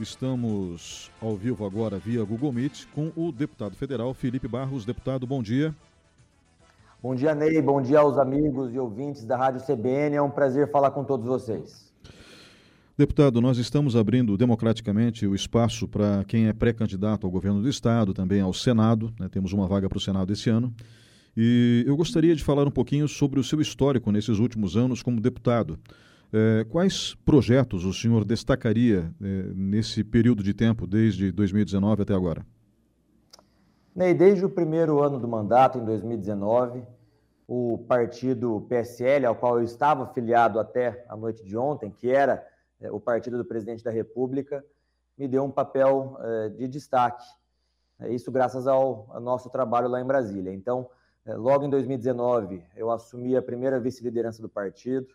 Estamos ao vivo agora via Google Meet com o deputado federal Felipe Barros. Deputado, bom dia. Bom dia, Ney. Bom dia aos amigos e ouvintes da Rádio CBN. É um prazer falar com todos vocês. Deputado, nós estamos abrindo democraticamente o espaço para quem é pré-candidato ao governo do Estado, também ao Senado. Né? Temos uma vaga para o Senado esse ano. E eu gostaria de falar um pouquinho sobre o seu histórico nesses últimos anos como deputado. É, quais projetos o senhor destacaria é, nesse período de tempo, desde 2019 até agora? Ney, desde o primeiro ano do mandato, em 2019, o partido PSL, ao qual eu estava afiliado até a noite de ontem, que era é, o partido do presidente da República, me deu um papel de destaque. Isso graças ao, ao, nosso trabalho lá em Brasília. Então, logo em 2019, eu assumi a primeira vice-liderança do partido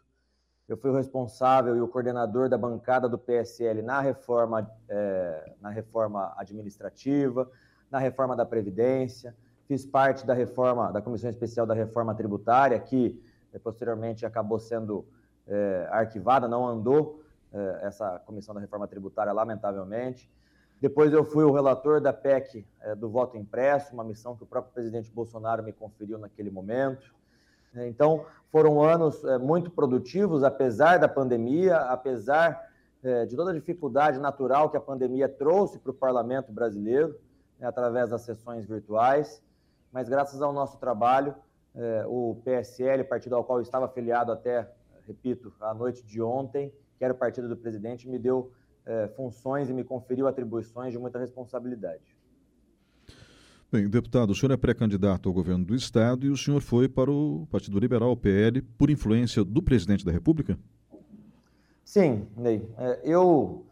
eu fui o responsável e o coordenador da bancada do PSL na reforma, é, na reforma administrativa, na reforma da Previdência, fiz parte da reforma, da Comissão Especial da Reforma Tributária, que é, posteriormente acabou sendo é, arquivada, não andou é, essa Comissão da Reforma Tributária, lamentavelmente. Depois eu fui o relator da PEC é, do voto impresso, uma missão que o próprio presidente Bolsonaro me conferiu naquele momento. Né? Então, foram anos é, muito produtivos, apesar da pandemia, apesar é, de toda a dificuldade natural que a pandemia trouxe para o parlamento brasileiro, né, através das sessões virtuais. Mas, graças ao nosso trabalho, é, o PSL, partido ao qual eu estava afiliado até, repito, a noite de ontem, que era o partido do presidente, me deu funções e me conferiu atribuições de muita responsabilidade. Bem, deputado, o senhor é pré-candidato ao governo do Estado e o senhor foi para o Partido Liberal, o PL, por influência do presidente da República? Sim, Ney. É, eu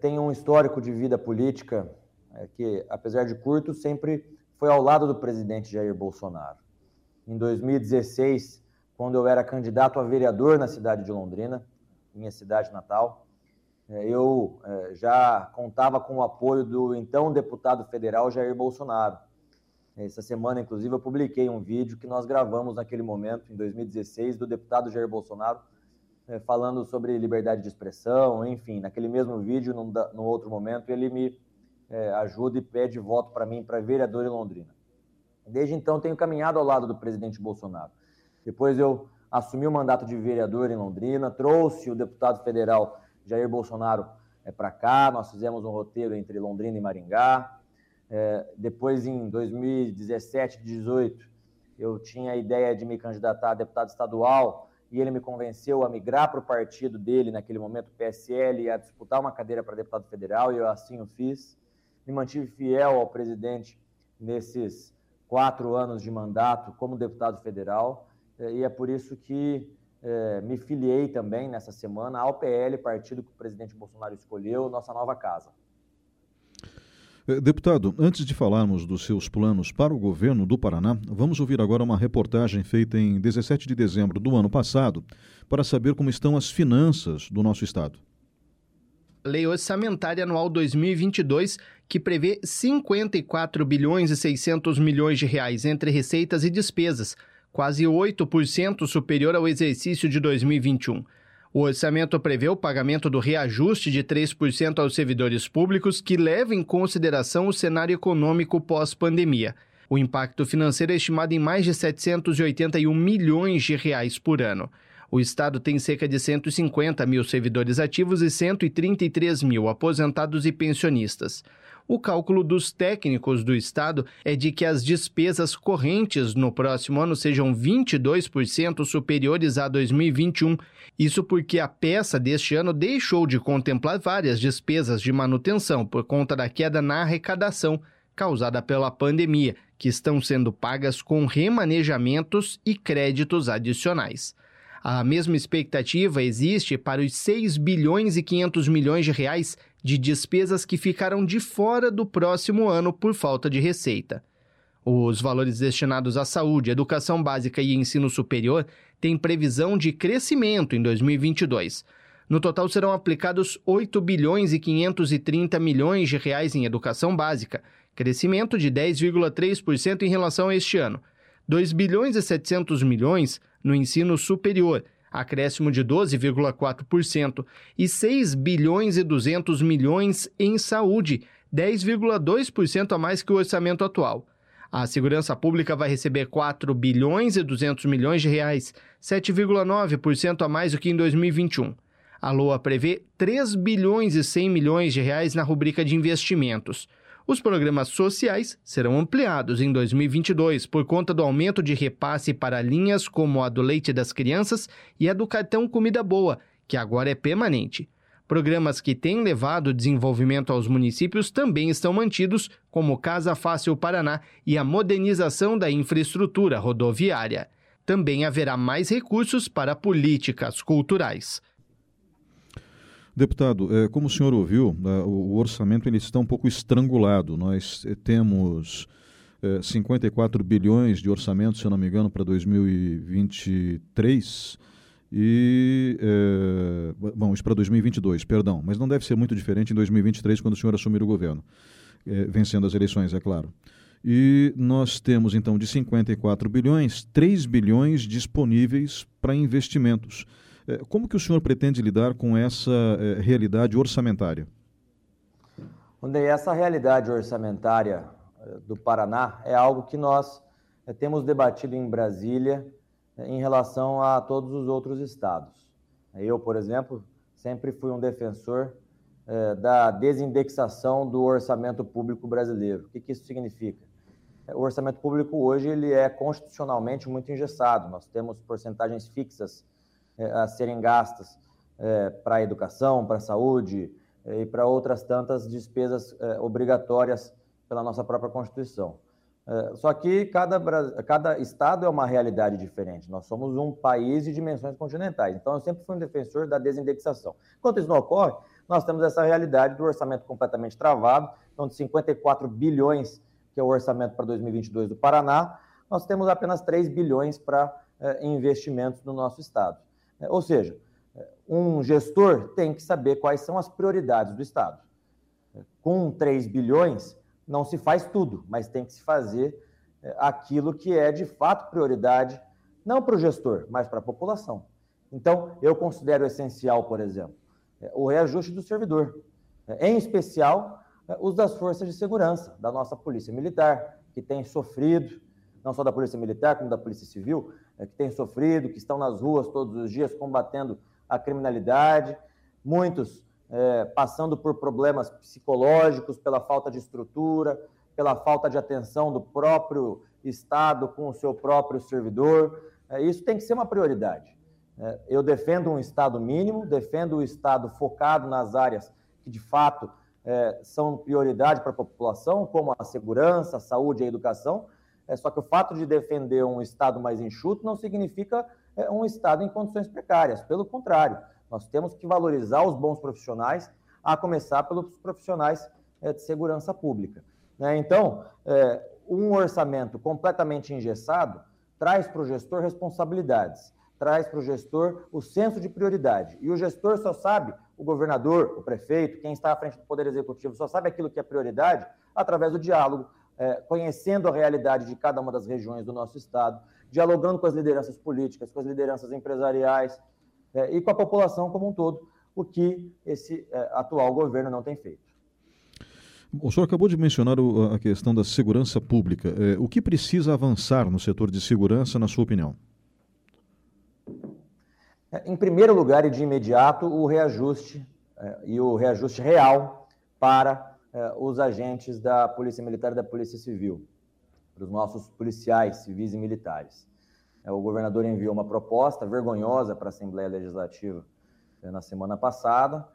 tenho um histórico de vida política é, que, apesar de curto, sempre foi ao lado do presidente Jair Bolsonaro. Em 2016, quando eu era candidato a vereador na cidade de Londrina, minha cidade natal, é, eu já contava com o apoio do então deputado federal Jair Bolsonaro. Essa semana, inclusive, eu publiquei um vídeo que nós gravamos naquele momento, em 2016, do deputado Jair Bolsonaro, é, falando sobre liberdade de expressão, enfim. Naquele mesmo vídeo, num, num outro momento, ele me é, ajuda e pede voto para mim para vereador em Londrina. Desde então, tenho caminhado ao lado do presidente Bolsonaro. Depois, eu assumi o mandato de vereador em Londrina, trouxe o deputado federal Jair Bolsonaro é, para cá, nós fizemos um roteiro entre Londrina e Maringá, é, depois, em 2017, 2018, eu tinha a ideia de me candidatar a deputado estadual e ele me convenceu a migrar para o partido dele, naquele momento, PSL, e a disputar uma cadeira para deputado federal, e eu assim o fiz. Me mantive fiel ao presidente nesses quatro anos de mandato como deputado federal, é, e é por isso que é, me filiei também nessa semana ao PL, partido que o presidente Bolsonaro escolheu, nossa nova casa. Eh, deputado, antes de falarmos dos seus planos para o governo do Paraná, vamos ouvir agora uma reportagem feita em 17 de dezembro do ano passado para saber como estão as finanças do nosso estado. Lei Orçamentária Anual 2022, que prevê 54 bilhões e 600 milhões de reais entre receitas e despesas, quase 8% superior ao exercício de 2021. O orçamento prevê o pagamento do reajuste de 3% aos servidores públicos que leva em consideração o cenário econômico pós-pandemia. O impacto financeiro é estimado em mais de 781 milhões de reais por ano. O Estado tem cerca de 150 mil servidores ativos e 133 mil aposentados e pensionistas. O cálculo dos técnicos do Estado é de que as despesas correntes no próximo ano sejam 22% superiores a 2021. Isso porque a peça deste ano deixou de contemplar várias despesas de manutenção por conta da queda na arrecadação causada pela pandemia, que estão sendo pagas com remanejamentos e créditos adicionais. A mesma expectativa existe para os 6 bilhões e 500 milhões de reais de despesas que ficaram de fora do próximo ano por falta de receita. Os valores destinados à saúde, educação básica e ensino superior têm previsão de crescimento em 2022. No total serão aplicados 8 bilhões e 530 milhões de reais em educação básica, crescimento de 10,3% em relação a este ano. 2 bilhões e 700 milhões no ensino superior, acréscimo de 12,4%, e 6 bilhões e 200 milhões em saúde, 10,2% a mais que o orçamento atual. A segurança pública vai receber 4 bilhões e 200 milhões de reais, 7,9% a mais do que em 2021. A LOA prevê 3 bilhões e 100 milhões de reais na rubrica de investimentos. Os programas sociais serão ampliados em 2022 por conta do aumento de repasse para linhas como a do leite das crianças e a do cartão Comida Boa, que agora é permanente. Programas que têm levado desenvolvimento aos municípios também estão mantidos, como Casa Fácil Paraná e a modernização da infraestrutura rodoviária. Também haverá mais recursos para políticas culturais. Deputado, é, como o senhor ouviu, né, o, orçamento ele está um pouco estrangulado. Nós eh, temos 54 eh, bilhões de orçamento, se eu não me engano, para 2023 e bom, isso para 2022, perdão, mas não deve ser muito diferente em 2023 quando o senhor assumir o governo, vencendo as eleições, é claro. E nós temos então de 54 bilhões, 3 bilhões disponíveis para investimentos. É, como que o senhor pretende lidar com essa é, realidade orçamentária? Onde essa realidade orçamentária é, do Paraná é algo que nós temos debatido em Brasília em relação a todos os outros estados. Eu, por exemplo, sempre fui um defensor da desindexação do orçamento público brasileiro. O que, que isso significa? O orçamento público hoje ele é constitucionalmente muito engessado. Nós temos porcentagens fixas a serem gastas é, para a educação, para a saúde é, e para outras tantas despesas obrigatórias pela nossa própria Constituição. Só que cada, cada estado é uma realidade diferente. Nós somos um país de dimensões continentais. Então, eu sempre fui um defensor da desindexação. Enquanto isso não ocorre, nós temos essa realidade do orçamento completamente travado, então de 54 bilhões, que é o orçamento para 2022 do Paraná, nós temos apenas 3 bilhões para investimentos no nosso estado. É, ou seja, é, um gestor tem que saber quais são as prioridades do Estado. É, com 3 bilhões, não se faz tudo, mas tem que se fazer aquilo que é de fato prioridade, não para o gestor, mas para a população. Então, eu considero essencial, por exemplo, o reajuste do servidor, em especial os das forças de segurança, da nossa Polícia Militar, que tem sofrido, não só da Polícia Militar, como da Polícia Civil, é, que têm sofrido, que estão nas ruas todos os dias combatendo a criminalidade, muitos é, passando por problemas psicológicos, pela falta de estrutura, pela falta de atenção do próprio Estado com o seu próprio servidor. É, isso tem que ser uma prioridade. É, eu defendo um Estado mínimo, defendo o Estado focado nas áreas que de fato é, são prioridade para a população, como a segurança, a saúde e a educação, é, só que o fato de defender um Estado mais enxuto não significa é, um Estado em condições precárias. Pelo contrário, nós temos que valorizar os bons profissionais, a começar pelos profissionais é, de segurança pública. Né? Então, é, um orçamento completamente engessado traz para o gestor responsabilidades, traz para o gestor o senso de prioridade. E o gestor só sabe, o governador, o prefeito, quem está à frente do Poder Executivo, só sabe aquilo que é prioridade através do diálogo, é, conhecendo a realidade de cada uma das regiões do nosso estado, dialogando com as lideranças políticas, com as lideranças empresariais é, e com a população como um todo, o que esse é, atual governo não tem feito. O senhor acabou de mencionar o, a questão da segurança pública. É, o que precisa avançar no setor de segurança, na sua opinião? É, em primeiro lugar e de imediato, o reajuste é, e o reajuste real para os agentes da Polícia Militar e da Polícia Civil, para os nossos policiais civis e militares. Eh, o governador enviou uma proposta vergonhosa para a Assembleia Legislativa eh, na semana passada,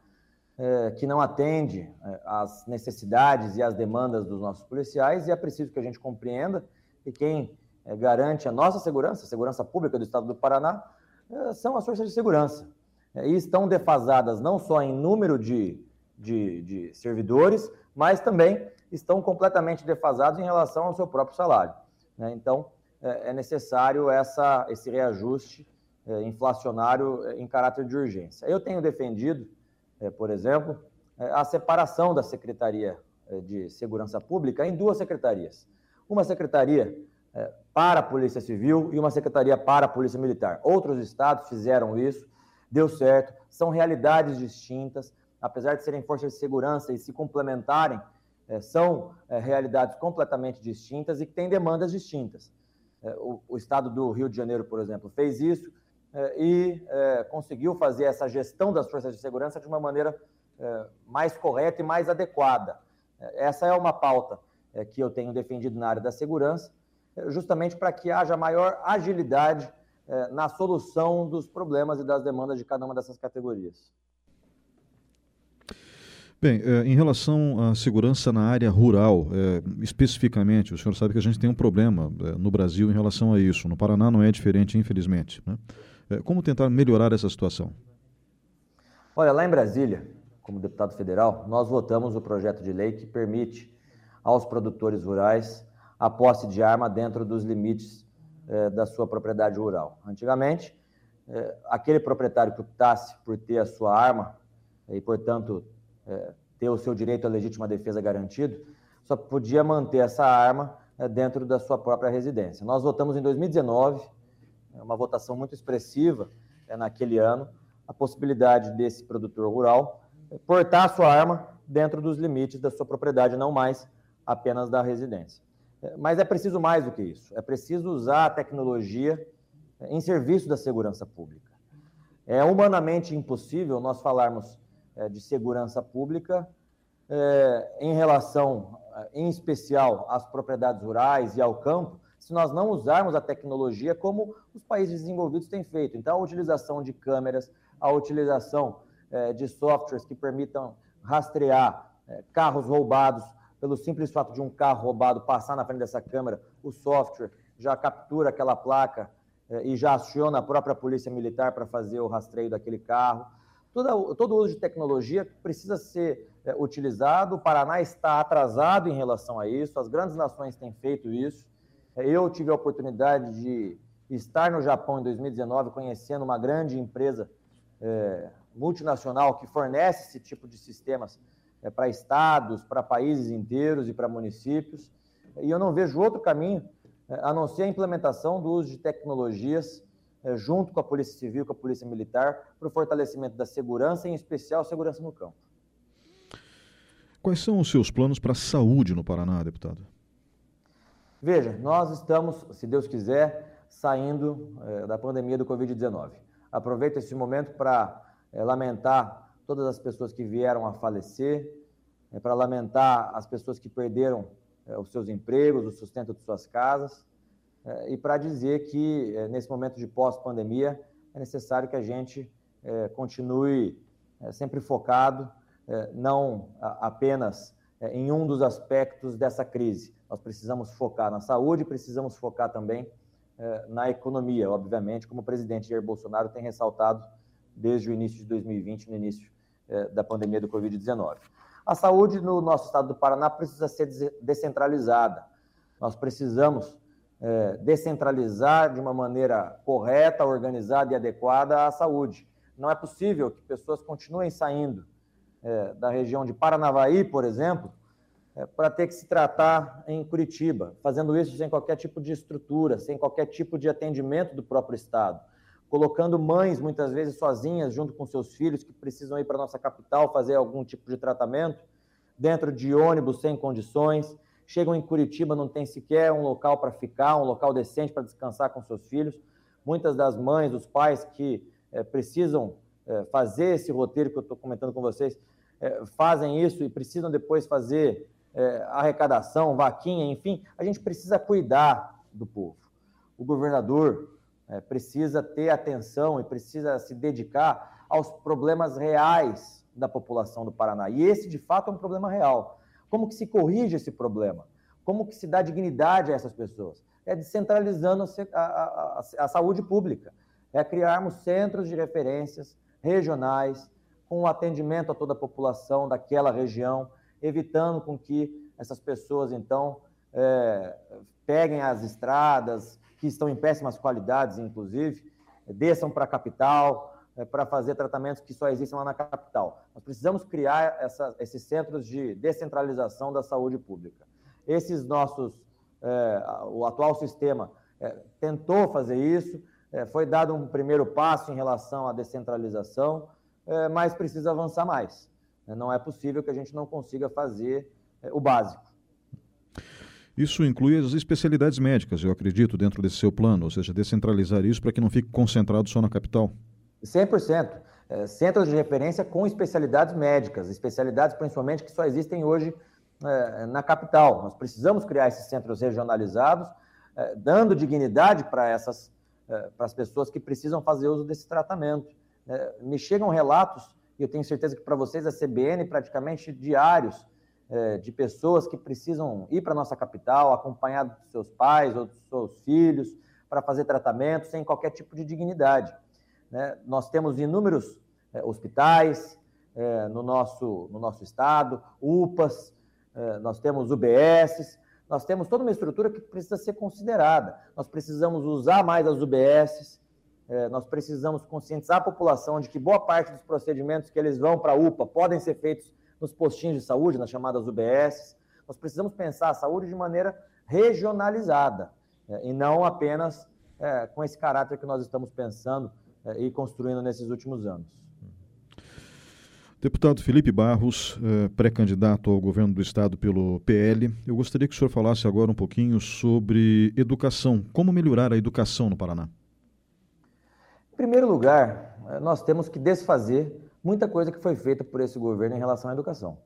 que não atende às necessidades e às demandas dos nossos policiais, e é preciso que a gente compreenda que quem garante a nossa segurança, a segurança pública do Estado do Paraná, são as forças de segurança. E estão defasadas não só em número de, de, de servidores, mas também estão completamente defasados em relação ao seu próprio salário. Né? Então, é, é necessário essa, esse reajuste é, inflacionário é, em caráter de urgência. Eu tenho defendido, por exemplo, a separação da Secretaria de Segurança Pública em duas secretarias. Uma secretaria para a Polícia Civil e uma secretaria para a Polícia Militar. Outros estados fizeram isso, deu certo, são realidades distintas, apesar de serem forças de segurança e se complementarem, é, são é, realidades completamente distintas e que têm demandas distintas. É, o, o, estado do Rio de Janeiro, por exemplo, fez isso e conseguiu fazer essa gestão das forças de segurança de uma maneira mais correta e mais adequada. Essa é uma pauta que eu tenho defendido na área da segurança justamente para que haja maior agilidade na solução dos problemas e das demandas de cada uma dessas categorias. Bem, eh, em relação à segurança na área rural, eh, especificamente, o senhor sabe que a gente tem um problema no Brasil em relação a isso. No Paraná não é diferente, infelizmente. Né? como tentar melhorar essa situação? Olha, lá em Brasília, como deputado federal, nós votamos o projeto de lei que permite aos produtores rurais a posse de arma dentro dos limites eh, da sua propriedade rural. Antigamente, eh, aquele proprietário que optasse por ter a sua arma e, portanto, eh, ter o seu direito à legítima defesa garantido, só podia manter essa arma dentro da sua própria residência. Nós votamos em 2019, uma votação muito expressiva naquele ano, a possibilidade desse produtor rural portar a sua arma dentro dos limites da sua propriedade, não mais apenas da residência. Mas é preciso mais do que isso. É preciso usar a tecnologia em serviço da segurança pública. É humanamente impossível nós falarmos é, de segurança pública é, em relação, em especial, às propriedades rurais e ao campo, se nós não usarmos a tecnologia como os países desenvolvidos têm feito. Então, a utilização de câmeras, a utilização é, de softwares que permitam rastrear carros roubados, pelo simples fato de um carro roubado passar na frente dessa câmera, o software já captura aquela placa e já aciona a própria polícia militar para fazer o rastreio daquele carro. Todo, todo uso de tecnologia precisa ser eh, utilizado. O Paraná está atrasado em relação a isso, as grandes nações têm feito isso. Eu tive a oportunidade de estar no Japão em 2019, conhecendo uma grande empresa eh, multinacional que fornece esse tipo de sistemas é, para estados, para países inteiros e para municípios. E eu não vejo outro caminho é, a não ser a implementação do uso de tecnologias é, junto com a Polícia Civil, com a Polícia Militar, para o fortalecimento da segurança, em especial segurança no campo. Quais são os seus planos para a saúde no Paraná, deputado? Veja, nós estamos, se Deus quiser, saindo é, da pandemia do Covid-19. Aproveito esse momento para é, lamentar todas as pessoas que vieram a falecer, é, para lamentar as pessoas que perderam é, os seus empregos, o sustento de suas casas, é, e para dizer que é, nesse momento de pós-pandemia é necessário que a gente é, continue sempre focado, não apenas em um dos aspectos dessa crise. Nós precisamos focar na saúde, precisamos focar também na economia, obviamente, como o presidente Jair Bolsonaro tem ressaltado desde o início de 2020, no início da pandemia do Covid-19. A saúde no nosso estado do Paraná precisa ser descentralizada. Nós precisamos é, descentralizar de uma maneira correta, organizada e adequada a saúde. Não é possível que pessoas continuem saindo é, da região de Paranavaí, por exemplo, é, para ter que se tratar em Curitiba, fazendo isso sem qualquer tipo de estrutura, sem qualquer tipo de atendimento do próprio Estado colocando mães, muitas vezes sozinhas, junto com seus filhos, que precisam ir para a nossa capital fazer algum tipo de tratamento, dentro de ônibus sem condições. Chegam em Curitiba, não tem sequer um local para ficar, um local decente para descansar com seus filhos. Muitas das mães, os pais que é, precisam é, fazer esse roteiro que eu estou comentando com vocês, é, fazem isso e precisam depois fazer arrecadação, vaquinha, enfim, a gente precisa cuidar do povo. O governador, precisa ter atenção e precisa se dedicar aos problemas reais da população do Paraná. E esse, de fato, é um problema real. Como que se corrige esse problema? Como que se dá dignidade a essas pessoas? É descentralizando a, a, a, a saúde pública. É criarmos centros de referências regionais com atendimento a toda a população daquela região, evitando com que essas pessoas, então, é, peguem as estradas, que estão em péssimas qualidades, inclusive, desçam para a capital para fazer tratamentos que só existem lá na capital. Nós precisamos criar essa, esses centros de descentralização da saúde pública. Esses nossos é, o atual sistema é, tentou fazer isso, é, foi dado um primeiro passo em relação à descentralização, é, mas precisa avançar mais. Não é possível que a gente não consiga fazer é, o básico. Isso inclui as especialidades médicas, eu acredito, dentro desse seu plano, ou seja, descentralizar isso para que não fique concentrado só na capital. 100%. É, centros de referência com especialidades médicas, especialidades principalmente que só existem hoje é, na capital. Nós precisamos criar esses centros regionalizados, é, dando dignidade para essas para as pessoas que precisam fazer uso desse tratamento. É, me chegam relatos, e eu tenho certeza que para vocês a CBN praticamente diários, de pessoas que precisam ir para a nossa capital, acompanhados dos seus pais ou dos seus filhos, para fazer tratamento sem qualquer tipo de dignidade. Né? Nós temos inúmeros é, hospitais é, no, nosso, no nosso estado, UPAs, é, nós temos UBSs, nós temos toda uma estrutura que precisa ser considerada. Nós precisamos usar mais as UBSs, é, nós precisamos conscientizar a população de que boa parte dos procedimentos que eles vão para a UPA podem ser feitos nos postinhos de saúde, nas chamadas UBSs. Nós precisamos pensar a saúde de maneira regionalizada é, e não apenas é, com esse caráter que nós estamos pensando é, e construindo nesses últimos anos. Deputado Felipe Barros, é, pré-candidato ao governo do estado pelo PL, eu gostaria que o senhor falasse agora um pouquinho sobre educação. Como melhorar a educação no Paraná? Em primeiro lugar, é, nós temos que desfazer muita coisa que foi feita por esse governo em relação à educação.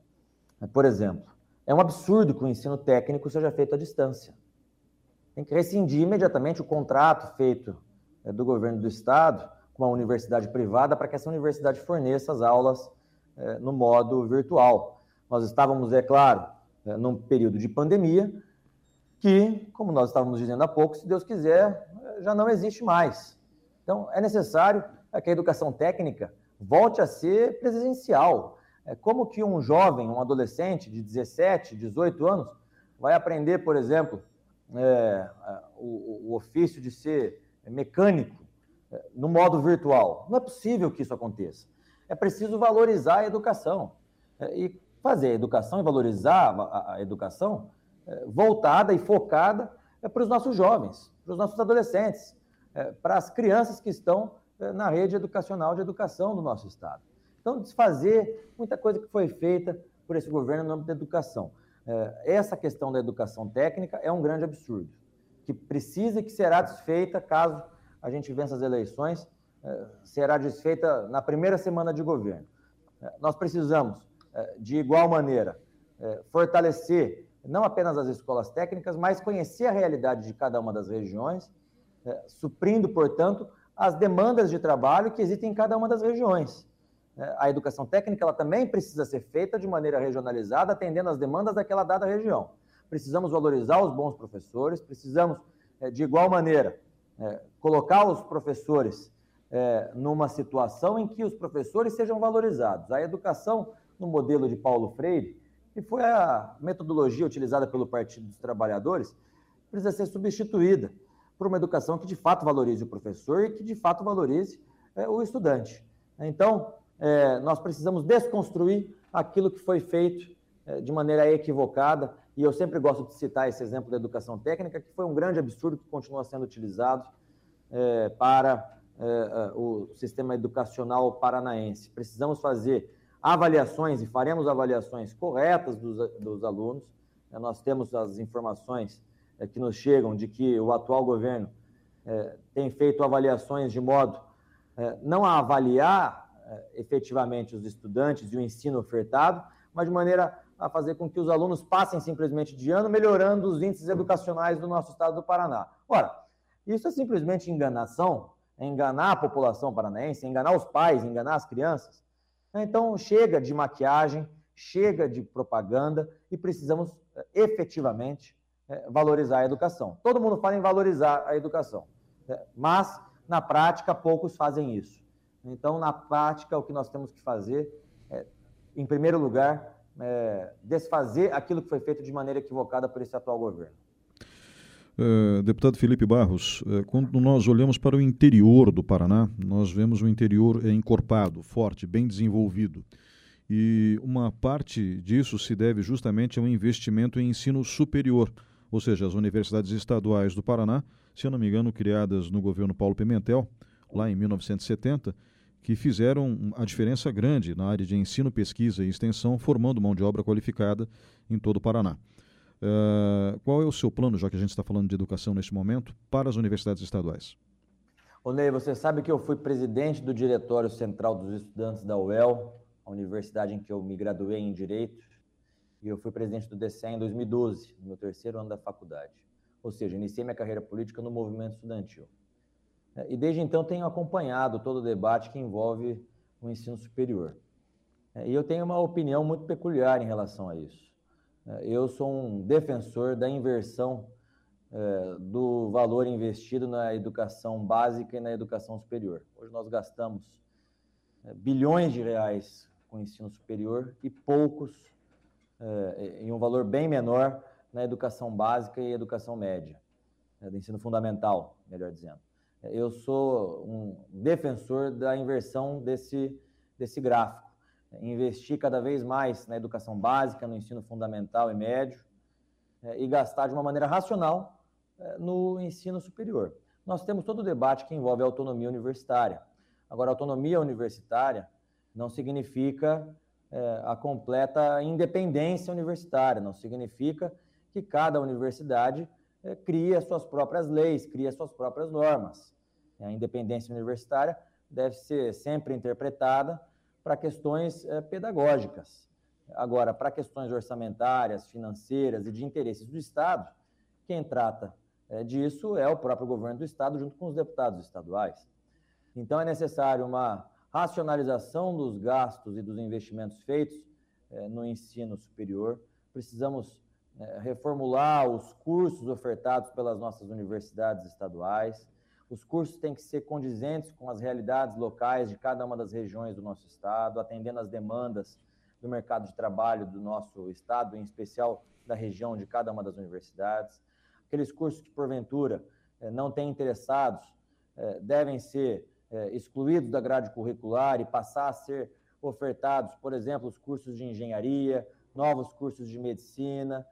Por exemplo, é um absurdo que o ensino técnico seja feito à distância. Tem que rescindir imediatamente o contrato feito do governo do estado com uma universidade privada para que essa universidade forneça as aulas é, no modo virtual. Nós estávamos, é claro, é, num período de pandemia que, como nós estávamos dizendo há pouco, se Deus quiser, já não existe mais. Então, é necessário que a educação técnica volte a ser presencial. É como que um jovem, um adolescente de 17, 18 anos, vai aprender, por exemplo, é, o, o ofício de ser mecânico no modo virtual. Não é possível que isso aconteça. É preciso valorizar a educação é, e fazer a educação e valorizar a, educação é, voltada e focada é, para os nossos jovens, para os nossos adolescentes, para as crianças que estão na rede educacional de educação do nosso Estado. Então, desfazer muita coisa que foi feita por esse governo no âmbito da educação. Essa questão da educação técnica é um grande absurdo, que precisa e que será desfeita caso a gente vença as eleições, eh, será desfeita na primeira semana de governo. Eh, nós precisamos, eh, de igual maneira, fortalecer não apenas as escolas técnicas, mas conhecer a realidade de cada uma das regiões, suprindo, portanto, as demandas de trabalho que existem em cada uma das regiões. A educação técnica ela também precisa ser feita de maneira regionalizada, atendendo às demandas daquela dada região. Precisamos valorizar os bons professores, precisamos, de igual maneira, é, colocar os professores é, numa situação em que os professores sejam valorizados. A educação no modelo de Paulo Freire, que foi a metodologia utilizada pelo Partido dos Trabalhadores, precisa ser substituída por uma educação que de fato valorize o professor e que de fato valorize é, o estudante. Então, é, nós precisamos desconstruir aquilo que foi feito é, de maneira equivocada e eu sempre gosto de citar esse exemplo da educação técnica, que foi um grande absurdo que continua sendo utilizado é, para é, é, o sistema educacional paranaense. Precisamos fazer avaliações e faremos avaliações corretas dos, dos alunos. É, nós temos as informações é, que nos chegam de que o atual governo é, tem feito avaliações de modo não a avaliar efetivamente os estudantes e o ensino ofertado, mas de maneira a fazer com que os alunos passem simplesmente de ano, melhorando os índices educacionais do nosso estado do Paraná. Ora, isso é simplesmente enganação, é enganar a população paranaense, é enganar os pais, enganar as crianças. Então, chega de maquiagem, chega de propaganda e precisamos eh, efetivamente eh, valorizar a educação. Todo mundo fala em valorizar a educação, eh, mas na prática poucos fazem isso. Então, na prática, o que nós temos que fazer é, em primeiro lugar, é, desfazer aquilo que foi feito de maneira equivocada por esse atual governo. Uh, deputado Felipe Barros, uh, quando nós olhamos para o interior do Paraná, nós vemos o interior encorpado, forte, bem desenvolvido. E uma parte disso se deve justamente ao investimento em ensino superior, ou seja, as universidades estaduais do Paraná, se eu não me engano, criadas no governo Paulo Pimentel, lá em 1970, que fizeram a diferença grande na área de ensino, pesquisa e extensão, formando mão de obra qualificada em todo o Paraná. Uh, qual é o seu plano, já que a gente está falando de educação neste momento, para as universidades estaduais? Ô Ney, você sabe que eu fui presidente do Diretório Central dos Estudantes da UEL, a universidade em que eu me graduei em Direito, e eu fui presidente do DCE em 2012, no meu terceiro ano da faculdade. Ou seja, iniciei minha carreira política no movimento estudantil. E desde então tenho acompanhado todo o debate que envolve o ensino superior. E eu tenho uma opinião muito peculiar em relação a isso. Eu sou um defensor da inversão é, do valor investido na educação básica e na educação superior. Hoje nós gastamos é, bilhões de reais com o ensino superior e poucos, é, em um valor bem menor, na educação básica e educação média, do ensino fundamental, melhor dizendo. Eu sou um defensor da inversão desse, desse gráfico. Investir cada vez mais na educação básica, no ensino fundamental e médio, e gastar de uma maneira racional eh, no ensino superior. Nós temos todo o debate que envolve a autonomia universitária. Agora, autonomia universitária não significa é, a completa independência universitária, não significa que cada universidade é, crie as suas próprias leis, crie as suas próprias normas. A independência universitária deve ser sempre interpretada para questões é, pedagógicas. Agora, para questões orçamentárias, financeiras e de interesses do Estado, quem trata é, disso é o próprio governo do Estado, junto com os deputados estaduais. Então, é necessário uma racionalização dos gastos e dos investimentos feitos é, no ensino superior. Precisamos é, reformular os cursos ofertados pelas nossas universidades estaduais. Os cursos têm que ser condizentes com as realidades locais de cada uma das regiões do nosso estado, atendendo às demandas do mercado de trabalho do nosso estado, em especial da região de cada uma das universidades aqueles cursos que, porventura, eh, não têm interessados, eh, devem ser eh, excluídos da grade curricular e passar a ser ofertados, por exemplo, os cursos de engenharia, novos cursos de medicina,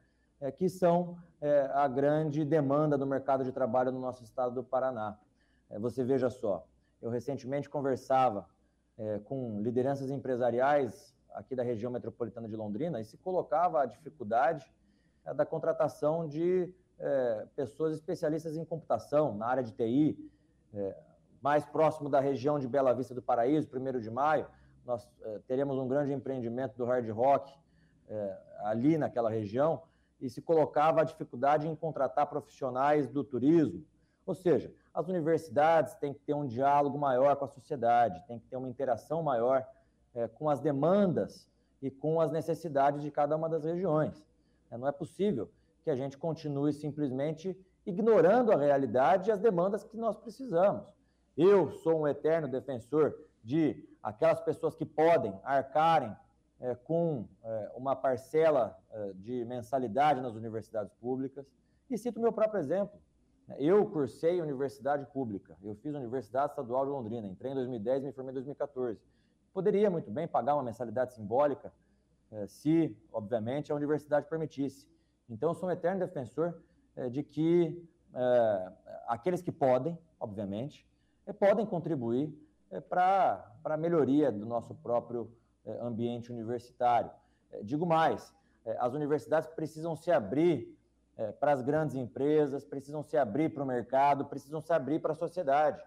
que são a grande demanda do mercado de trabalho no nosso estado do Paraná. Você veja só, eu recentemente conversava com lideranças empresariais aqui da região metropolitana de Londrina e se colocava a dificuldade da contratação de é, pessoas especialistas em computação, na área de TI, é, mais próximo da região de Bela Vista do Paraíso, 1 de maio, nós é, teremos um grande empreendimento do hard rock é, ali naquela região, e se colocava a dificuldade em contratar profissionais do turismo. Ou seja, as universidades têm que ter um diálogo maior com a sociedade, têm que ter uma interação maior é, com as demandas e com as necessidades de cada uma das regiões. É, não é possível que a gente continue simplesmente ignorando a realidade e as demandas que nós precisamos. Eu sou um eterno defensor de aquelas pessoas que podem arcarem é, com é, uma parcela é, de mensalidade nas universidades públicas. E cito meu próprio exemplo. Eu cursei universidade pública, eu fiz Universidade Estadual de Londrina, entrei em 2010 e me formei em 2014. Poderia muito bem pagar uma mensalidade simbólica, se, obviamente, a universidade permitisse. Então, eu sou um eterno defensor é, de que é, aqueles que podem, obviamente, é, podem contribuir para a melhoria do nosso próprio ambiente universitário. digo mais, as universidades precisam se abrir para as grandes empresas, precisam se abrir para o mercado, precisam se abrir para a sociedade.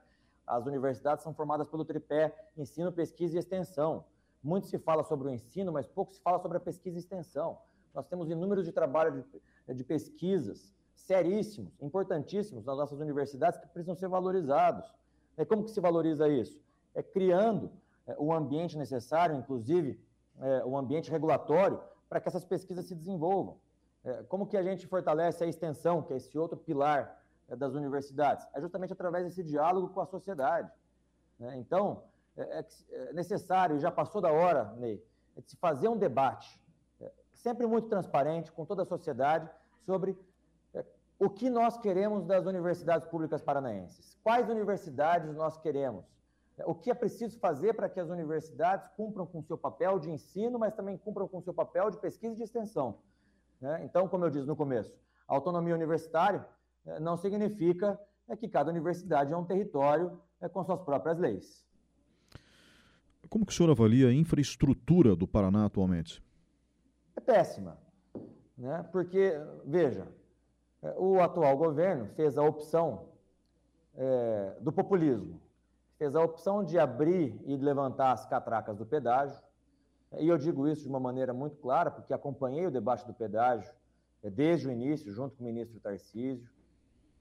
As universidades são formadas pelo tripé ensino, pesquisa e extensão. Muito se fala sobre o ensino, mas pouco se fala sobre a pesquisa e extensão. Nós temos inúmeros de trabalho de, de pesquisas seríssimos, importantíssimos nas nossas universidades que precisam ser valorizados. É, como que se valoriza isso? É criando é, o ambiente necessário, inclusive é, o ambiente regulatório, para que essas pesquisas se desenvolvam. É, como que a gente fortalece a extensão, que é esse outro pilar é, das universidades? É justamente através desse diálogo com a sociedade. Né? Então, é, é, necessário, já passou da hora, Ney, de se fazer um debate sempre muito transparente com toda a sociedade sobre é, o que nós queremos das universidades públicas paranaenses. Quais universidades nós queremos? É, o que é preciso fazer para que as universidades cumpram com o seu papel de ensino, mas também cumpram com o seu papel de pesquisa e de extensão. Né? Então, como eu disse no começo, Autonomia universitária não significa que cada universidade é um território com suas próprias leis. Como que o senhor avalia a infraestrutura do Paraná atualmente? É péssima. Né? Porque, veja, o atual governo fez a opção é, do populismo. Fez a opção de abrir e levantar as catracas do pedágio. E eu digo isso de uma maneira muito clara, porque acompanhei o debate do pedágio é, desde o início, junto com o ministro Tarcísio.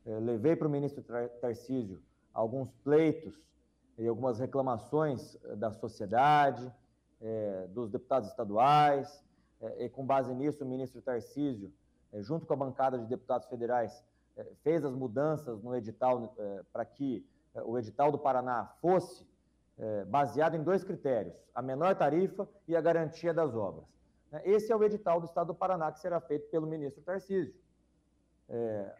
É, levei para o ministro Tarcísio alguns pleitos e algumas reclamações eh, da sociedade, é, dos deputados estaduais, é, e com base nisso, o ministro Tarcísio, é, junto com a bancada de deputados federais, fez as mudanças no edital para que o edital do Paraná fosse baseado em dois critérios: a menor tarifa e a garantia das obras. Esse é o edital do Estado do Paraná que será feito pelo ministro Tarcísio.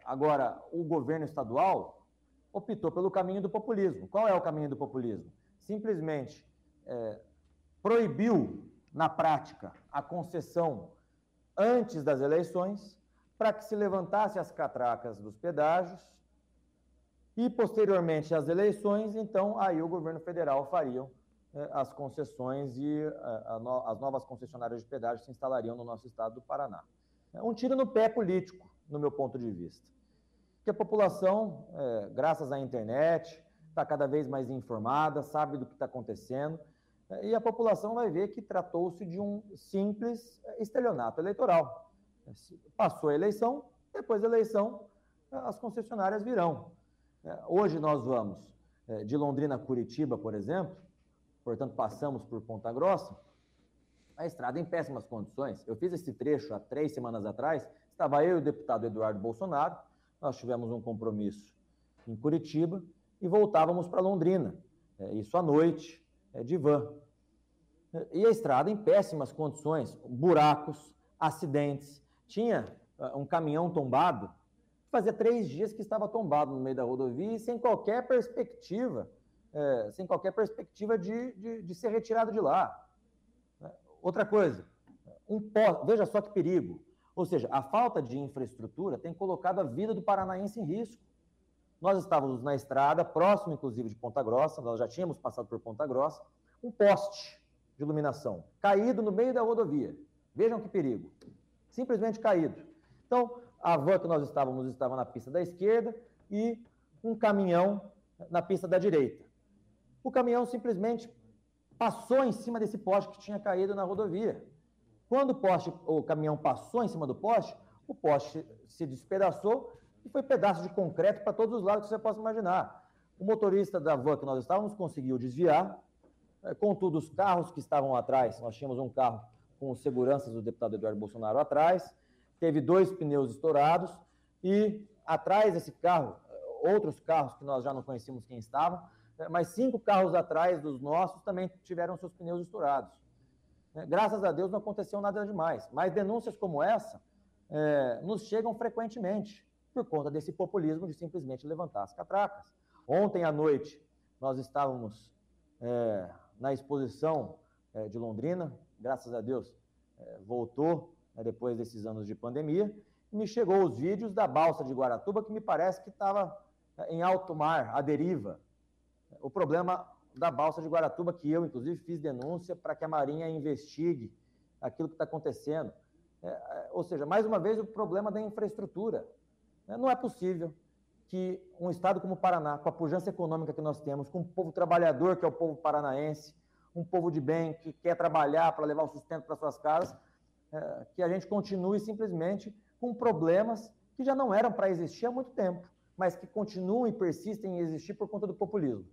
agora, o governo estadual optou pelo caminho do populismo. Qual é o caminho do populismo? Simplesmente é, proibiu, na prática, a concessão antes das eleições, para que se levantasse as catracas dos pedágios e, posteriormente às eleições, então, aí o governo federal faria é, as concessões e no, as novas concessionárias de pedágio se instalariam no nosso estado do Paraná. É um tiro no pé político, no meu ponto de vista que a população, é, graças à internet, está cada vez mais informada, sabe do que está acontecendo, e a população vai ver que tratou-se de um simples estelionato eleitoral. Passou a eleição, depois da eleição, as concessionárias virão. É, hoje nós vamos é, de Londrina a Curitiba, por exemplo, portanto passamos por Ponta Grossa, a estrada em péssimas condições. Eu fiz esse trecho há três semanas atrás, estava eu e o deputado Eduardo Bolsonaro, nós tivemos um compromisso em Curitiba e voltávamos para Londrina, é, isso à noite, é, de van. E a estrada em péssimas condições, buracos, acidentes. Tinha um caminhão tombado, fazia três dias que estava tombado no meio da rodovia e sem qualquer perspectiva, é, sem qualquer perspectiva de, de, de, ser retirado de lá. Outra coisa, um pó, veja só que perigo. Ou seja, a falta de infraestrutura tem colocado a vida do paranaense em risco. Nós estávamos na estrada, próximo inclusive de Ponta Grossa, nós já tínhamos passado por Ponta Grossa, um poste de iluminação caído no meio da rodovia. Vejam que perigo. Simplesmente caído. Então, a van que nós estávamos estava na pista da esquerda e um caminhão na pista da direita. O caminhão simplesmente passou em cima desse poste que tinha caído na rodovia. Quando o poste, o caminhão passou em cima do poste, o poste se despedaçou e foi pedaço de concreto para todos os lados que você possa imaginar. O motorista da van que nós estávamos conseguiu desviar, é, contudo, os carros que estavam atrás, nós tínhamos um carro com seguranças do deputado Eduardo Bolsonaro atrás, teve dois pneus estourados e atrás desse carro, outros carros que nós já não conhecíamos quem estavam, é, mas cinco carros atrás dos nossos também tiveram seus pneus estourados. É, graças a Deus não aconteceu nada demais, mas denúncias como essa é, nos chegam frequentemente por conta desse populismo de simplesmente levantar as catracas. Ontem à noite nós estávamos é, na exposição é, de Londrina, graças a Deus é, voltou né, depois desses anos de pandemia, me chegou os vídeos da balsa de Guaratuba que me parece que estava é, em alto mar, à deriva. O problema da balsa de Guaratuba, que eu, inclusive, fiz denúncia para que a Marinha investigue aquilo que está acontecendo. É, é, ou seja, mais uma vez, o problema da infraestrutura. É, não é possível que um estado como o Paraná, com a pujança econômica que nós temos, com um povo trabalhador, que é o povo paranaense, um povo de bem, que quer trabalhar para levar o sustento para suas casas, é, que a gente continue simplesmente com problemas que já não eram para existir há muito tempo, mas que continuam e persistem em existir por conta do populismo.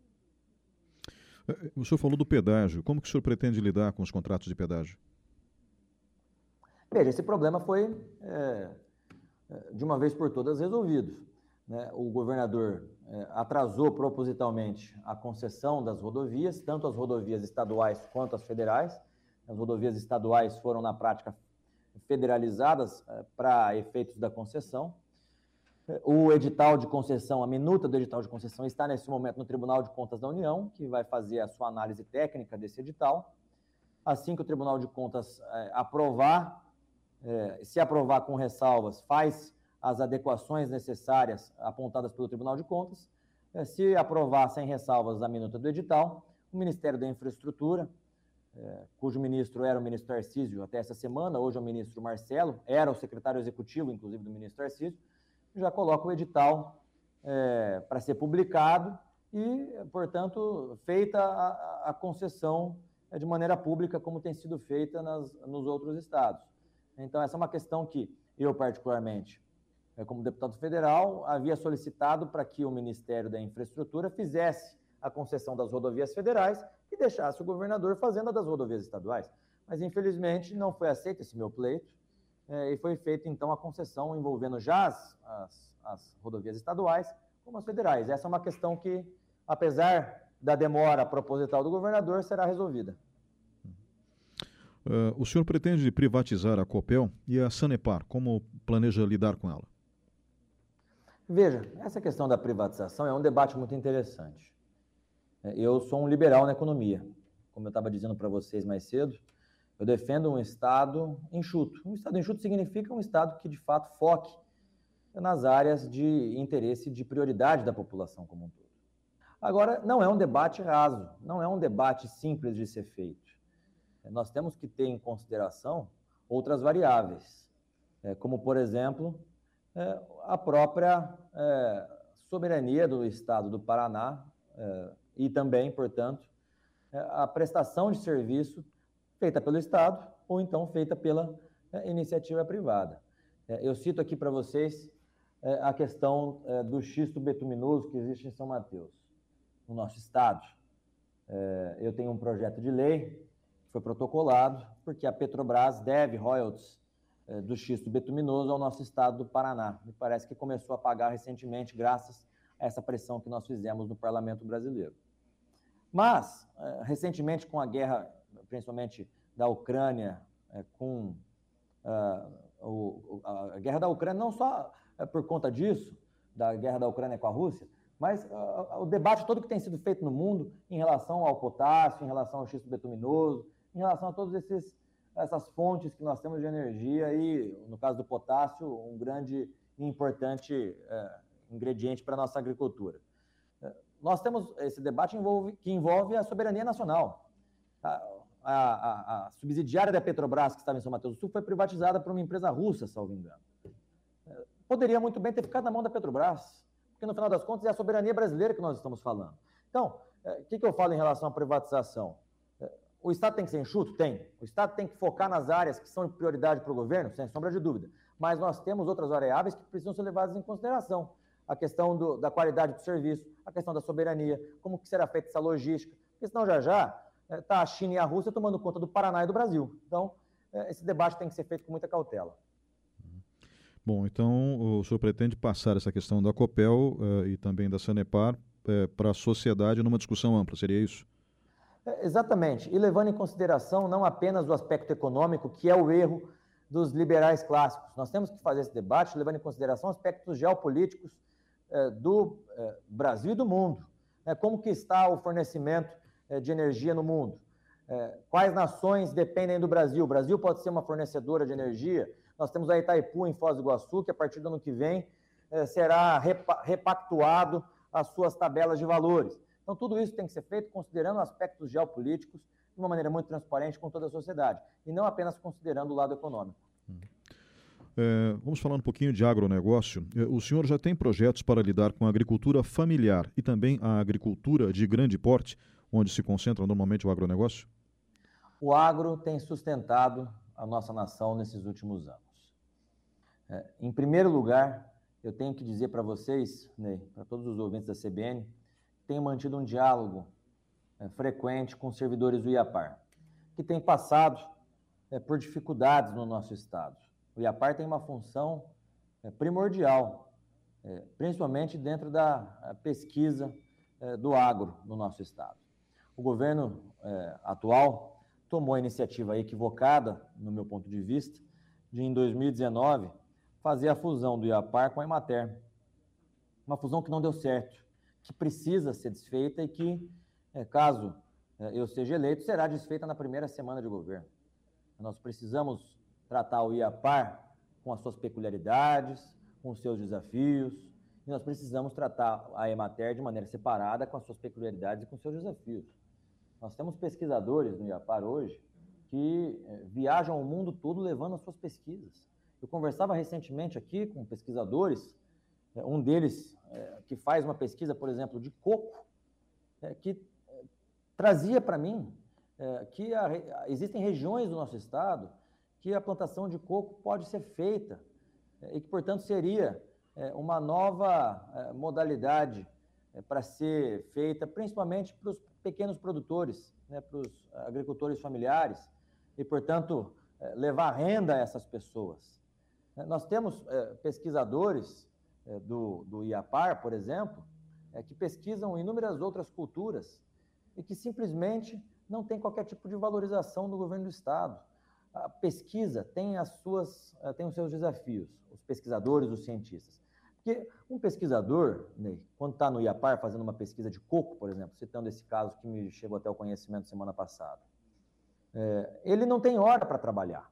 O senhor falou do pedágio. Como que o senhor pretende lidar com os contratos de pedágio? Veja, esse problema foi, é, é, de uma vez por todas, resolvido. Né? O governador é, atrasou propositalmente a concessão das rodovias, tanto as rodovias estaduais quanto as federais. As rodovias estaduais foram, na prática, federalizadas é, para efeitos da concessão. O edital de concessão, a minuta do edital de concessão está nesse momento no Tribunal de Contas da União, que vai fazer a sua análise técnica desse edital. Assim que o Tribunal de Contas é, aprovar, é, se aprovar com ressalvas, faz as adequações necessárias apontadas pelo Tribunal de Contas. Se aprovar sem ressalvas a minuta do edital, o Ministério da Infraestrutura, cujo ministro era o ministro Tarcísio até essa semana, hoje é o ministro Marcelo, era o secretário executivo, inclusive, do ministro Tarcísio, já coloca o edital é, para ser publicado e, portanto, feita a, a concessão de maneira pública, como tem sido feita nas, nos outros estados. Então, essa é uma questão que eu, particularmente, é, como deputado federal, havia solicitado para que o Ministério da Infraestrutura fizesse a concessão das rodovias federais e deixasse o governador fazendo a das rodovias estaduais. Mas, infelizmente, não foi aceito esse meu pleito é, e foi feita, então, a concessão envolvendo já as, as, as rodovias estaduais como as federais. Essa é uma questão que, apesar da demora proposital do governador, será resolvida. Uh, o senhor pretende privatizar a Copel e a Sanepar. Como planeja lidar com ela? Veja, essa questão da privatização é um debate muito interessante. É, eu sou um liberal na economia. Como eu estava dizendo para vocês mais cedo, eu defendo um Estado enxuto. Um Estado enxuto significa um Estado que, de fato, foque nas áreas de interesse de prioridade da população como um todo. Agora, não é um debate raso, não é um debate simples de ser feito. É, nós temos que ter em consideração outras variáveis, é, como, por exemplo, a própria soberania do Estado do Paraná e também, portanto, é, a prestação de serviço feita pelo Estado ou então feita pela é, iniciativa privada. eu cito aqui para vocês a questão do xisto betuminoso que existe em São Mateus, no nosso Estado. eu tenho um projeto de lei que foi protocolado, porque a Petrobras deve royalties é, do xisto betuminoso ao nosso estado do Paraná. Me parece que começou a pagar recentemente, graças a essa pressão que nós fizemos no parlamento brasileiro. Mas, é, recentemente, com a guerra, principalmente da Ucrânia, é, com a guerra da Ucrânia, não só por conta disso, da guerra da Ucrânia com a Rússia, mas o debate todo que tem sido feito no mundo em relação ao potássio, em relação ao xisto betuminoso, em relação a esses essas fontes que nós temos de energia e, no caso do potássio, um grande e importante ingrediente para a nossa agricultura. É, nós temos esse debate envolve, que envolve a soberania nacional. A, a, a, subsidiária da Petrobras, que estava em São Mateus do Sul, foi privatizada por uma empresa russa, salvo engano. É, poderia muito bem ter ficado na mão da Petrobras, porque no final das contas é a soberania brasileira que nós estamos falando. Então, o que, que eu falo em relação à privatização? O Estado tem que ser enxuto? Tem. O Estado tem que focar nas áreas que são de prioridade para o governo? Sem sombra de dúvida. Mas nós temos outras variáveis que precisam ser levadas em consideração. A questão do, da qualidade do serviço, a questão da soberania, como que será feita essa logística. Porque senão já já está é, a China e a Rússia tomando conta do Paraná e do Brasil. Então, é, esse debate tem que ser feito com muita cautela. Bom, então o senhor pretende passar essa questão da COPEL uh, e também da Sanepar para a sociedade numa discussão ampla, seria isso? É, exatamente. E levando em consideração não apenas o aspecto econômico, que é o erro dos liberais clássicos. Nós temos que fazer esse debate levando em consideração aspectos geopolíticos eh, do eh, Brasil e do mundo. Né? Como que está o fornecimento eh, de energia no mundo? quais nações dependem do Brasil? O Brasil pode ser uma fornecedora de energia. Nós temos a Itaipu em Foz do Iguaçu, que a partir do ano que vem será repactuado as suas tabelas de valores. Então, tudo isso tem que ser feito considerando aspectos geopolíticos de uma maneira muito transparente com toda a sociedade, e não apenas considerando o lado econômico. É, vamos falar um pouquinho de agronegócio. É, o senhor já tem projetos para lidar com a agricultura familiar e também a agricultura de grande porte, onde se concentra normalmente o agronegócio? O agro tem sustentado a nossa nação nesses últimos anos. É, em primeiro lugar, eu tenho que dizer para vocês, Ney, para todos os ouvintes da CBN, tenho mantido um diálogo é, frequente com servidores do IAPAR, que tem passado é, por dificuldades no nosso Estado. O IAPAR tem uma função é, primordial, é, principalmente dentro da pesquisa é, do agro no nosso Estado. O governo atual tomou a iniciativa equivocada, no meu ponto de vista, de em 2019 fazer a fusão do IAPAR com a Emater. Uma fusão que não deu certo que precisa ser desfeita e que, caso eu seja eleito, será desfeita na primeira semana de governo. Nós precisamos tratar o IAPAR com as suas peculiaridades, com seus desafios, e nós precisamos tratar a Emater de maneira separada, com as suas peculiaridades e com seus desafios. Nós temos pesquisadores no IAPAR hoje que eh, viajam o mundo todo levando as suas pesquisas. Eu conversava recentemente aqui com pesquisadores, eh, um deles eh, que faz uma pesquisa, por exemplo, de coco, que trazia para mim que existem regiões do nosso estado que a plantação de coco pode ser feita e que, portanto, seria uma nova modalidade para ser feita, principalmente para os pequenos produtores, né, para os agricultores familiares, e, portanto, eh, levar renda a essas pessoas. Eh, nós temos pesquisadores do, do IAPAR, por exemplo, que pesquisam inúmeras outras culturas e que simplesmente não tem qualquer tipo de valorização do governo do Estado. A pesquisa tem, as suas, tem os seus desafios, os pesquisadores, os cientistas. Porque um pesquisador, Ney, quando está no IAPAR fazendo uma pesquisa de coco, por exemplo, citando esse caso que me chegou até o conhecimento semana passada, é, ele não tem hora para trabalhar.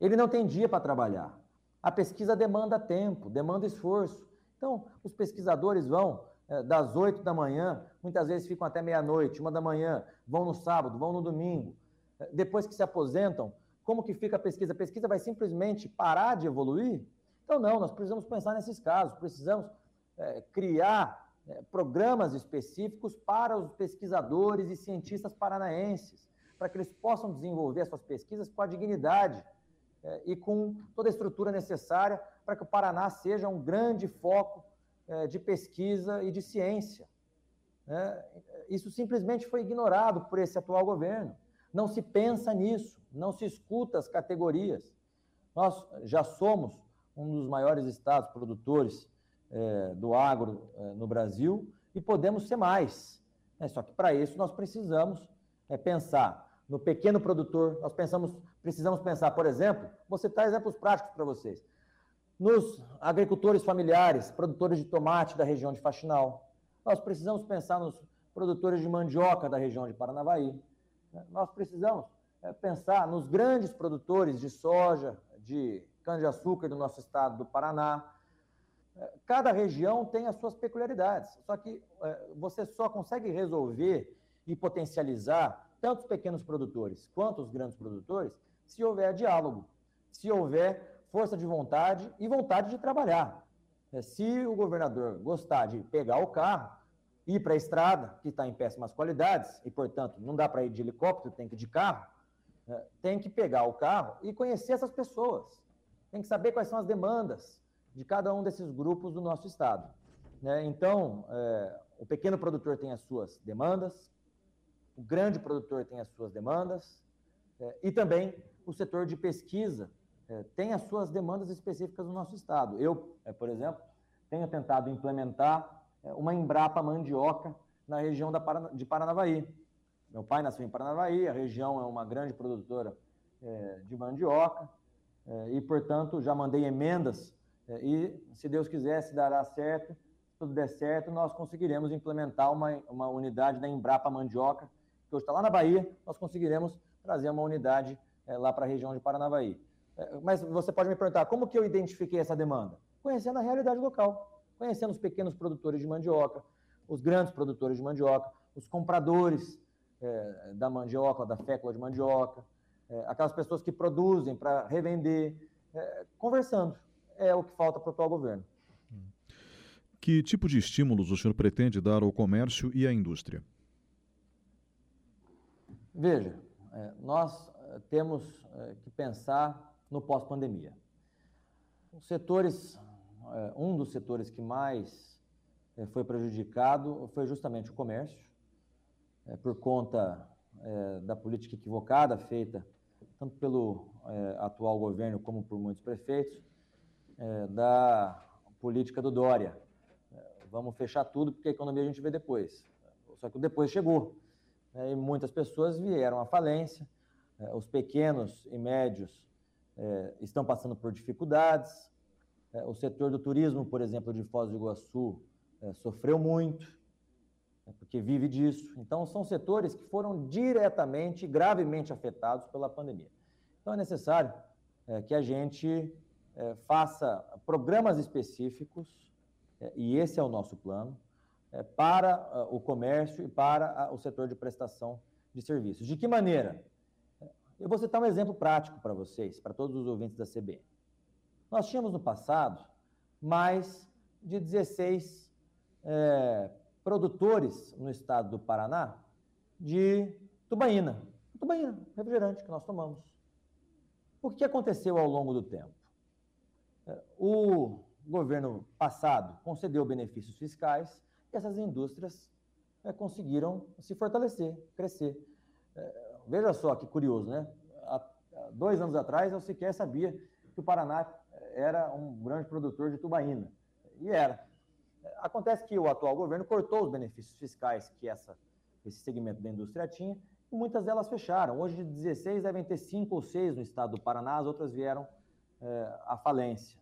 Ele não tem dia para trabalhar. A pesquisa demanda tempo, demanda esforço. Então, os pesquisadores vão é, das 8 da manhã, muitas vezes ficam até meia-noite, uma da manhã, vão no sábado, vão no domingo. Depois que se aposentam, como que fica a pesquisa? A pesquisa vai simplesmente parar de evoluir? Então, não, nós precisamos pensar nesses casos, precisamos é, criar é, programas específicos para os pesquisadores e cientistas paranaenses para que eles possam desenvolver suas pesquisas com a dignidade é, e com toda a estrutura necessária para que o Paraná seja um grande foco é, de pesquisa e de ciência. É, isso simplesmente foi ignorado por esse atual governo. Não se pensa nisso, não se escuta as categorias. Nós já somos um dos maiores estados produtores é, do agro é, no Brasil e podemos ser mais. É, só que para isso nós precisamos é, pensar no pequeno produtor, nós pensamos, precisamos pensar, por exemplo, vou citar exemplos práticos para vocês. Nos agricultores familiares, produtores de tomate da região de Faxinal. Nós precisamos pensar nos produtores de mandioca da região de Paranavaí. Nós precisamos é, pensar nos grandes produtores de soja, de cana-de-açúcar do nosso estado do Paraná. É, cada região tem as suas peculiaridades, só que é, você só consegue resolver e potencializar tanto os pequenos produtores quanto os grandes produtores, se houver diálogo, se houver força de vontade e vontade de trabalhar. Se o governador gostar de pegar o carro, ir para a estrada, que está em péssimas qualidades, e, portanto, não dá para ir de helicóptero, tem que ir de carro, é, tem que pegar o carro e conhecer essas pessoas. Tem que saber quais são as demandas de cada um desses grupos do nosso Estado. Né? Então, é, o pequeno produtor tem as suas demandas, o grande produtor tem as suas demandas é, e também o setor de pesquisa é, tem as suas demandas específicas no nosso estado. Eu, por exemplo, tenho tentado implementar uma Embrapa mandioca na região da de Paranavaí. Meu pai nasceu em Paranavaí, a região é uma grande produtora é, de mandioca é, e, portanto, já mandei emendas e, se Deus quiser, se dará certo, se tudo der certo, nós conseguiremos implementar uma, uma unidade da Embrapa Mandioca que hoje está lá na Bahia, nós conseguiremos trazer uma unidade é, lá para a região de Paranavaí. É, mas você pode me perguntar, como que eu identifiquei essa demanda? Conhecendo a realidade local, conhecendo os pequenos produtores de mandioca, os grandes produtores de mandioca, os compradores é, da mandioca, da fécula de mandioca, é, aquelas pessoas que produzem para revender, é, conversando. É o que falta para o atual governo. Que tipo de estímulos o senhor pretende dar ao comércio e à indústria? Veja, é, nós é, temos é, que pensar no pós-pandemia. Os setores, um dos setores que mais foi prejudicado foi justamente o comércio, por conta da política equivocada feita tanto pelo atual governo como por muitos prefeitos, da política do Dória. Vamos fechar tudo porque a economia a gente vê depois. Só que depois chegou né, e muitas pessoas vieram à falência. É, os pequenos e médios é, estão passando por dificuldades. É, o setor do turismo, por exemplo, de Foz do Iguaçu, é, sofreu muito, né, porque vive disso. Então, são setores que foram diretamente, gravemente afetados pela pandemia. Então, é necessário é, que a gente faça programas específicos, e esse é o nosso plano, para o comércio e para o setor de prestação de serviços. De que maneira? Eu vou citar um exemplo prático para vocês, para todos os ouvintes da CBN. Nós tínhamos no passado mais de 16 é, produtores no estado do Paraná de tubaína. Tubaína, refrigerante que nós tomamos. O que aconteceu ao longo do tempo? É, o governo passado concedeu benefícios fiscais e essas indústrias é, conseguiram se fortalecer, crescer. É, veja só que curioso, né? Há, dois anos atrás eu sequer sabia que o Paraná era um grande produtor de tubaína. E era. Acontece que o atual governo cortou os benefícios fiscais que essa, esse segmento da indústria tinha e muitas delas fecharam. Hoje, de 16, devem ter 5 ou 6 no estado do Paraná, as outras vieram é, à falência.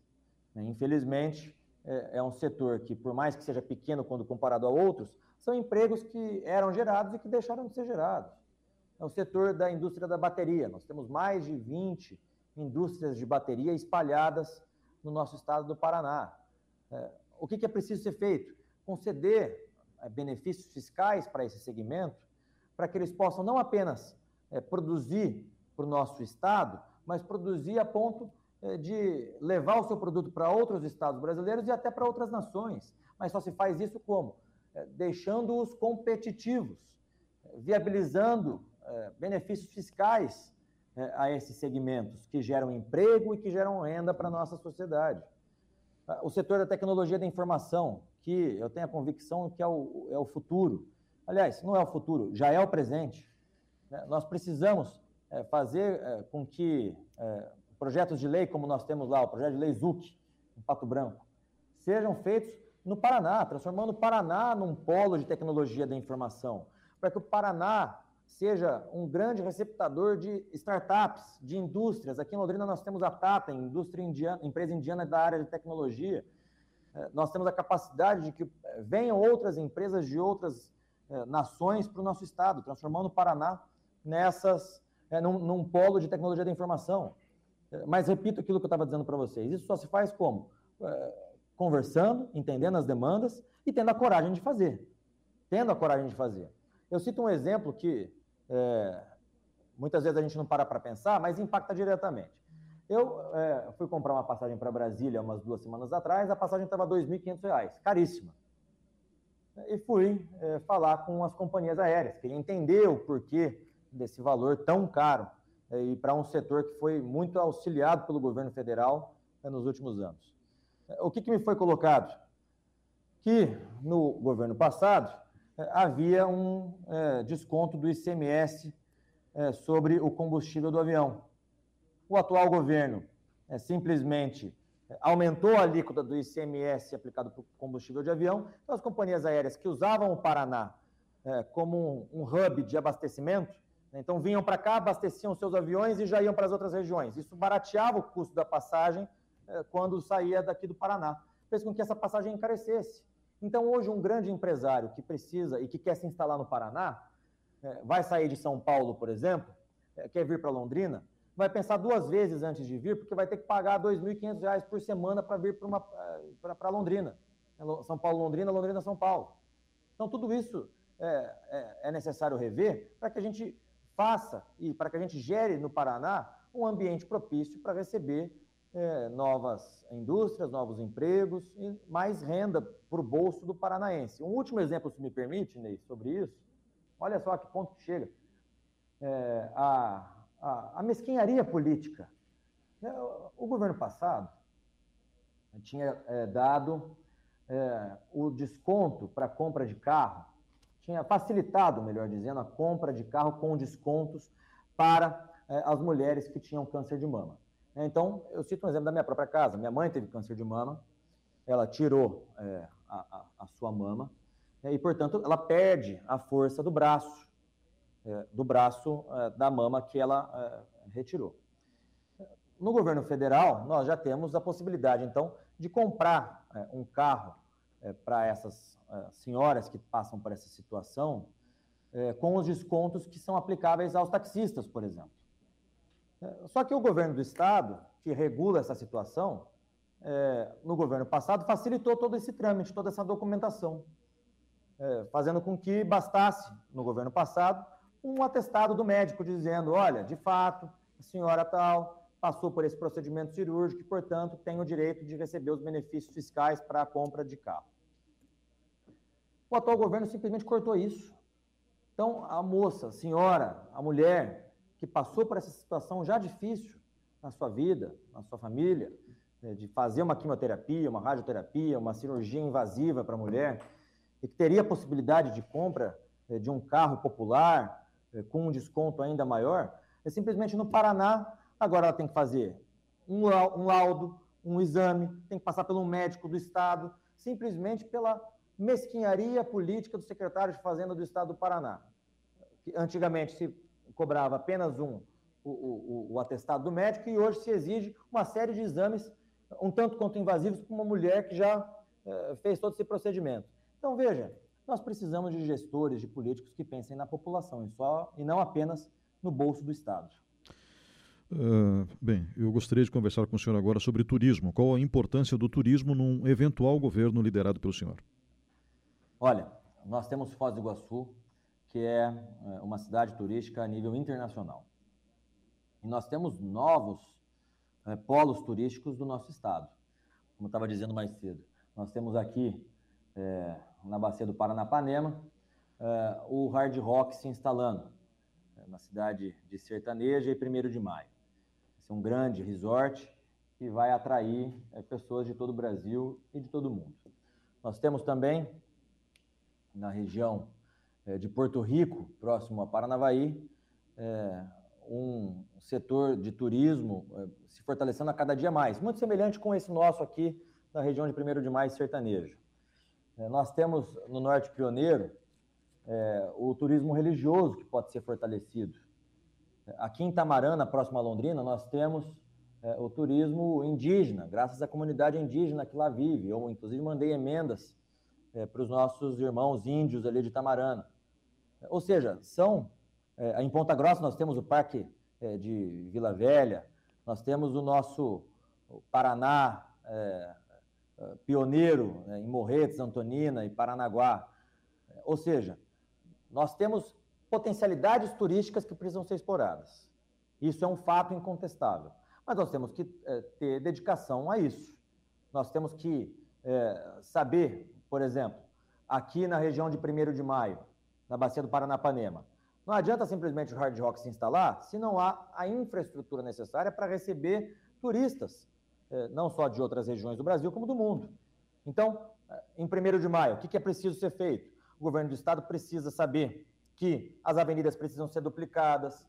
Infelizmente, é, é um setor que, por mais que seja pequeno quando comparado a outros, são empregos que eram gerados e que deixaram de ser gerados. É o setor da indústria da bateria. Nós temos mais de 20 indústrias de bateria espalhadas no nosso estado do Paraná. É, o que, é preciso ser feito? Conceder é, benefícios fiscais para esse segmento, para que eles possam não apenas é, produzir para o nosso estado, mas produzir a ponto de levar o seu produto para outros estados brasileiros e até para outras nações. Mas só se faz isso como? Deixando-os competitivos, viabilizando benefícios fiscais a esses segmentos que geram emprego e que geram renda para a nossa sociedade. O setor da tecnologia da informação, que eu tenho a convicção que é o, é o futuro. Aliás, não é o futuro, já é o presente. Né? Nós precisamos fazer com que projetos de lei, como nós temos lá, o projeto de lei ZUC, em Pato Branco, sejam feitos no Paraná, transformando o Paraná num polo de tecnologia da informação, para que o Paraná seja um grande receptador de startups, de indústrias. Aqui em Londrina nós temos a Tata, indústria indiana, empresa indiana da área de tecnologia. É, nós temos a capacidade de que é, venham outras empresas de outras é, nações para o nosso estado, transformando o Paraná nessas, num, num polo de tecnologia da informação. Mas repito aquilo que eu estava dizendo para vocês: isso só se faz como? Conversando, entendendo as demandas e tendo a coragem de fazer. Tendo a coragem de fazer. Eu cito um exemplo que é, muitas vezes a gente não para para pensar, mas impacta diretamente. Eu é, fui comprar uma passagem para Brasília umas duas semanas atrás, a passagem estava R$ 2.500, caríssima. E fui é, falar com as companhias aéreas, queria entender o porquê desse valor tão caro é, e para um setor que foi muito auxiliado pelo governo federal né, nos últimos anos. O que, que me foi colocado? Que no governo passado é, havia um é, desconto do ICMS é, sobre o combustível do avião. O atual governo é, simplesmente aumentou a alíquota do ICMS aplicado para o combustível de avião. Então, as companhias aéreas que usavam o Paraná é, como um, um hub de abastecimento né? Então vinham para cá, abasteciam seus aviões e já iam para as outras regiões. Isso barateava o custo da passagem eh, quando saía daqui do Paraná. Fez com que essa passagem encarecesse. Então hoje um grande empresário que precisa e que quer se instalar no Paraná, eh, vai sair de São Paulo, por exemplo, eh, quer vir para Londrina, vai pensar duas vezes antes de vir, porque vai ter que pagar R$ 2.500 por semana para vir para Londrina. São Paulo, Londrina, Londrina, São Paulo. Então tudo isso é, é, é necessário rever para que a gente faça e para que a gente gere no Paraná um ambiente propício para receber é, novas indústrias, novos empregos e mais renda para o bolso do paranaense. Um último exemplo, se me permite, Ney, sobre isso. Olha só a que ponto que chega. É, a, a, a, mesquinharia política. É, o governo passado tinha é, dado é, o desconto para compra de carro tinha facilitado, melhor dizendo, a compra de carro com descontos para as mulheres que tinham câncer de mama. Então, eu cito um exemplo da minha própria casa. Minha mãe teve câncer de mama, ela tirou é, a, a, a, sua mama é, e, portanto, ela perde a força do braço, é, do braço é, da mama que ela é, retirou. No governo federal, nós já temos a possibilidade, então, de comprar um carro é, para essas é, senhoras que passam por essa situação, é, com os descontos que são aplicáveis aos taxistas, por exemplo. Só que o governo do estado que regula essa situação, é, no governo passado, facilitou todo esse trâmite, toda essa documentação, é, fazendo com que bastasse, no governo passado, um atestado do médico dizendo: olha, de fato, a senhora tal passou por esse procedimento cirúrgico e, portanto, tem o direito de receber os benefícios fiscais para a compra de carro. O atual governo simplesmente cortou isso. Então, a moça, a senhora, a mulher que passou por essa situação já difícil na sua vida, na sua família, né, de fazer uma quimioterapia, uma radioterapia, uma cirurgia invasiva para a mulher, e que teria a possibilidade de compra eh, de um carro popular eh, com um desconto ainda maior, é simplesmente no Paraná, agora ela tem que fazer um laudo, um exame, tem que passar pelo médico do Estado, simplesmente pela mesquinharia política do secretário de Fazenda do Estado do Paraná. Antigamente se cobrava apenas um, o, o, o, atestado do médico e hoje se exige uma série de exames um tanto quanto invasivos para uma mulher que já eh, fez todo esse procedimento. Então, veja, nós precisamos de gestores, de políticos que pensem na população e, só, e não apenas no bolso do Estado. Uh, bem, eu gostaria de conversar com o senhor agora sobre turismo. Qual a importância do turismo num eventual governo liderado pelo senhor? Olha, nós temos Foz do Iguaçu, que é uma cidade turística a nível internacional. E nós temos novos é, polos turísticos do nosso estado. Como eu estava dizendo mais cedo, nós temos aqui é, na bacia do Paranapanema é, o hard rock se instalando é, na cidade de Sertaneja e 1 de Maio. Esse é um grande resort que vai atrair é, pessoas de todo o Brasil e de todo o mundo. Nós temos também na região é, de Porto Rico, próximo a Paranavaí, um setor de turismo eh, se fortalecendo a cada dia mais, muito semelhante com esse nosso aqui na região de 1 de Maio sertanejo. Eh, nós temos no Norte Pioneiro o turismo religioso que pode ser fortalecido. Aqui em Tamarana, próximo a Londrina, nós temos o turismo indígena, graças à comunidade indígena que lá vive. Eu, inclusive, mandei emendas para os nossos irmãos índios ali de Tamarana. Ou seja, são é, em Ponta Grossa nós temos o Parque é, de Vila Velha, nós temos o nosso Paraná é, é, pioneiro né, em Morretes, Antonina e Paranaguá. Ou seja, nós temos potencialidades turísticas que precisam ser exploradas. Isso é um fato incontestável. Mas nós temos que é, ter dedicação a isso. Nós temos que é, saber, por exemplo, aqui na região de 1 de Maio, na bacia do Paranapanema, não adianta simplesmente o Hard Rock se instalar se não há a infraestrutura necessária para receber turistas, eh, não só de outras regiões do Brasil, como do mundo. Então, eh, em 1 de maio, o que é preciso ser feito? O governo do estado precisa saber que as avenidas precisam ser duplicadas,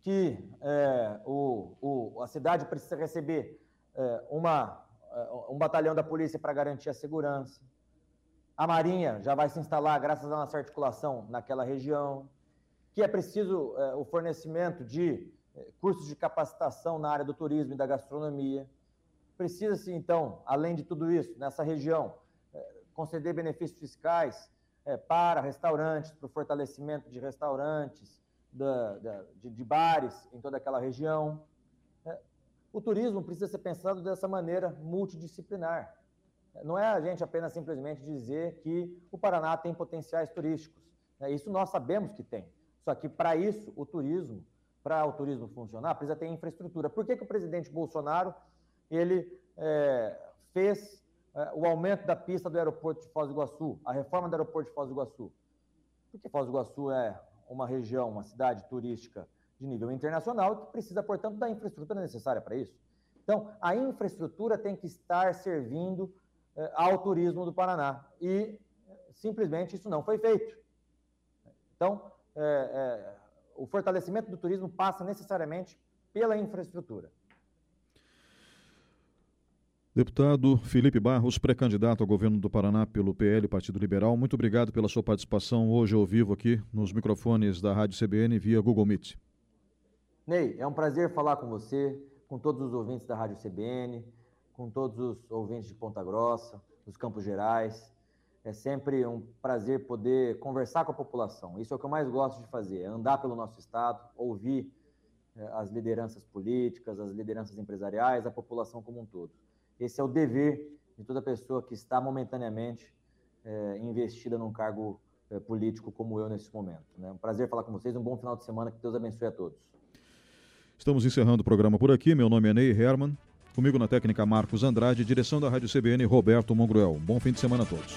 que é, o, o, a cidade precisa receber é, uma, um batalhão da polícia para garantir a segurança. A Marinha já vai se instalar, graças à nossa articulação, naquela região que é preciso é, o fornecimento de é, cursos de capacitação na área do turismo e da gastronomia. Precisa-se, então, além de tudo isso, nessa região, é, conceder benefícios fiscais é, para restaurantes, para o fortalecimento de restaurantes, da, da, de, de, bares em toda aquela região. É, o turismo precisa ser pensado dessa maneira multidisciplinar. Não é a gente apenas simplesmente dizer que o Paraná tem potenciais turísticos. Né? Isso nós sabemos que tem. Só que para isso, o turismo, para o turismo funcionar, precisa ter infraestrutura. Por que, que o presidente Bolsonaro ele é, fez é, o aumento da pista do aeroporto de Foz do Iguaçu, a reforma do aeroporto de Foz do Iguaçu? Porque Foz do Iguaçu é uma região, uma cidade turística de nível internacional que precisa, portanto, da infraestrutura necessária para isso. Então, a infraestrutura tem que estar servindo ao turismo do Paraná. E simplesmente isso não foi feito. Então, é, é, o fortalecimento do turismo passa necessariamente pela infraestrutura. Deputado Felipe Barros, pré-candidato ao governo do Paraná pelo PL, Partido Liberal, muito obrigado pela sua participação hoje ao vivo aqui nos microfones da Rádio CBN via Google Meet. Ney, é um prazer falar com você, com todos os ouvintes da Rádio CBN, com todos os ouvintes de Ponta Grossa, dos Campos Gerais. É sempre um prazer poder conversar com a população. Isso é o que eu mais gosto de fazer, é andar pelo nosso estado, ouvir as lideranças políticas, as lideranças empresariais, a população como um todo. Esse é o dever de toda pessoa que está momentaneamente é, investida num cargo é, político como eu nesse momento. Né? Um prazer falar com vocês, um bom final de semana, que Deus abençoe a todos. Estamos encerrando o programa por aqui. Meu nome é Ney Herman. Comigo na técnica Marcos Andrade, direção da Rádio CBN Roberto Mongruel. Bom fim de semana a todos.